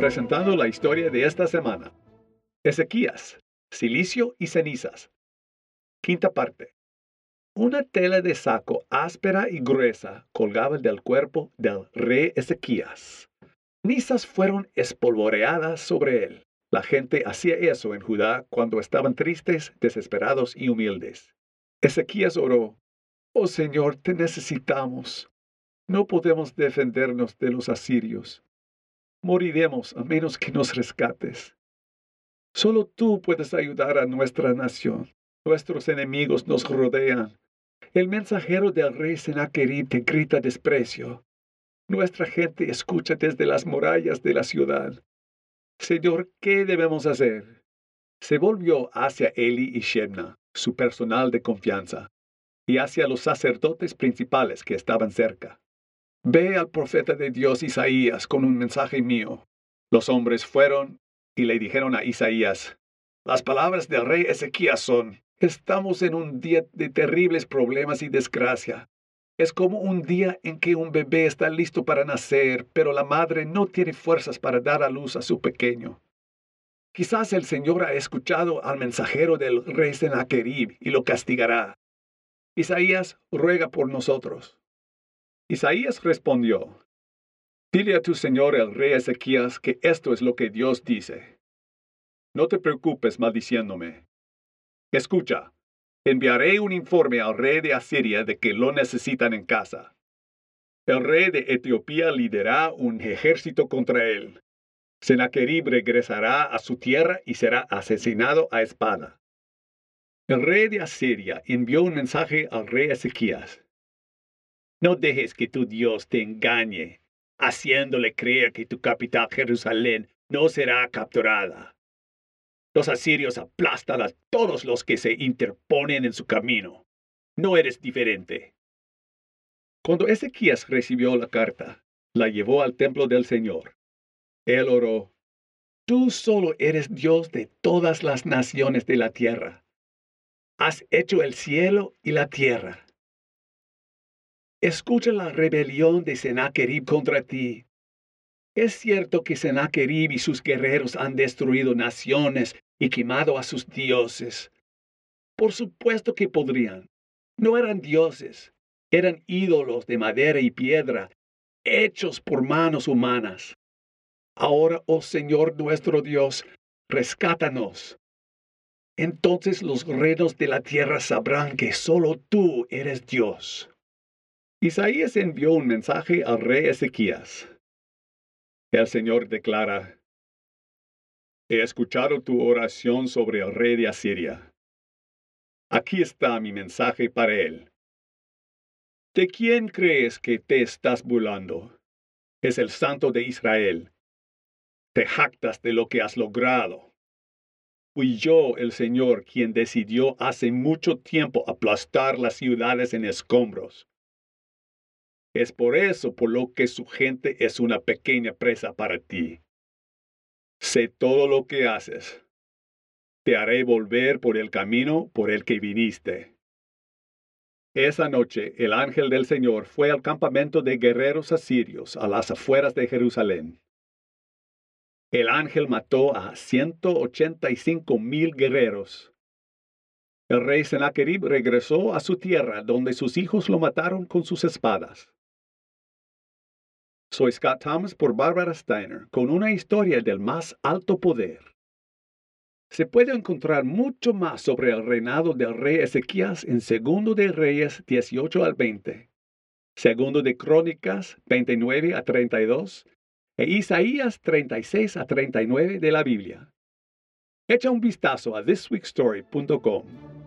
presentando la historia de esta semana. Ezequías, silicio y cenizas. Quinta parte. Una tela de saco áspera y gruesa colgaba del cuerpo del rey Ezequías. Cenizas fueron espolvoreadas sobre él. La gente hacía eso en Judá cuando estaban tristes, desesperados y humildes. Ezequías oró, Oh Señor, te necesitamos. No podemos defendernos de los asirios. Moriremos a menos que nos rescates. Solo tú puedes ayudar a nuestra nación. Nuestros enemigos nos rodean. El mensajero del rey Sennacherib te grita desprecio. Nuestra gente escucha desde las murallas de la ciudad. Señor, ¿qué debemos hacer? Se volvió hacia Eli y Shebna, su personal de confianza, y hacia los sacerdotes principales que estaban cerca. Ve al profeta de Dios Isaías con un mensaje mío. Los hombres fueron y le dijeron a Isaías, las palabras del rey Ezequías son, estamos en un día de terribles problemas y desgracia. Es como un día en que un bebé está listo para nacer, pero la madre no tiene fuerzas para dar a luz a su pequeño. Quizás el Señor ha escuchado al mensajero del rey Sennacherib y lo castigará. Isaías ruega por nosotros. Isaías respondió, Dile a tu señor el rey Ezequías que esto es lo que Dios dice. No te preocupes maldiciéndome. Escucha, enviaré un informe al rey de Asiria de que lo necesitan en casa. El rey de Etiopía liderará un ejército contra él. Sennacherib regresará a su tierra y será asesinado a espada. El rey de Asiria envió un mensaje al rey Ezequías. No dejes que tu Dios te engañe, haciéndole creer que tu capital Jerusalén no será capturada. Los asirios aplastan a todos los que se interponen en su camino. No eres diferente. Cuando Ezequías recibió la carta, la llevó al templo del Señor. Él oró, Tú solo eres Dios de todas las naciones de la tierra. Has hecho el cielo y la tierra. Escucha la rebelión de Sennacherib contra ti. Es cierto que Sennacherib y sus guerreros han destruido naciones y quemado a sus dioses. Por supuesto que podrían. No eran dioses, eran ídolos de madera y piedra, hechos por manos humanas. Ahora, oh Señor nuestro Dios, rescátanos. Entonces los reinos de la tierra sabrán que solo tú eres Dios. Isaías envió un mensaje al rey Ezequías. El Señor declara, He escuchado tu oración sobre el rey de Asiria. Aquí está mi mensaje para él. ¿De quién crees que te estás burlando? Es el Santo de Israel. Te jactas de lo que has logrado. Fui yo el Señor quien decidió hace mucho tiempo aplastar las ciudades en escombros. Es por eso por lo que su gente es una pequeña presa para ti. Sé todo lo que haces. Te haré volver por el camino por el que viniste. Esa noche el ángel del Señor fue al campamento de guerreros asirios a las afueras de Jerusalén. El ángel mató a 185 mil guerreros. El rey Sennacherib regresó a su tierra donde sus hijos lo mataron con sus espadas. Soy Scott Thomas por Barbara Steiner con una historia del más alto poder. Se puede encontrar mucho más sobre el reinado del rey Ezequías en Segundo de Reyes 18 al 20, Segundo de Crónicas 29 a 32 e Isaías 36 a 39 de la Biblia. Echa un vistazo a thisweekstory.com.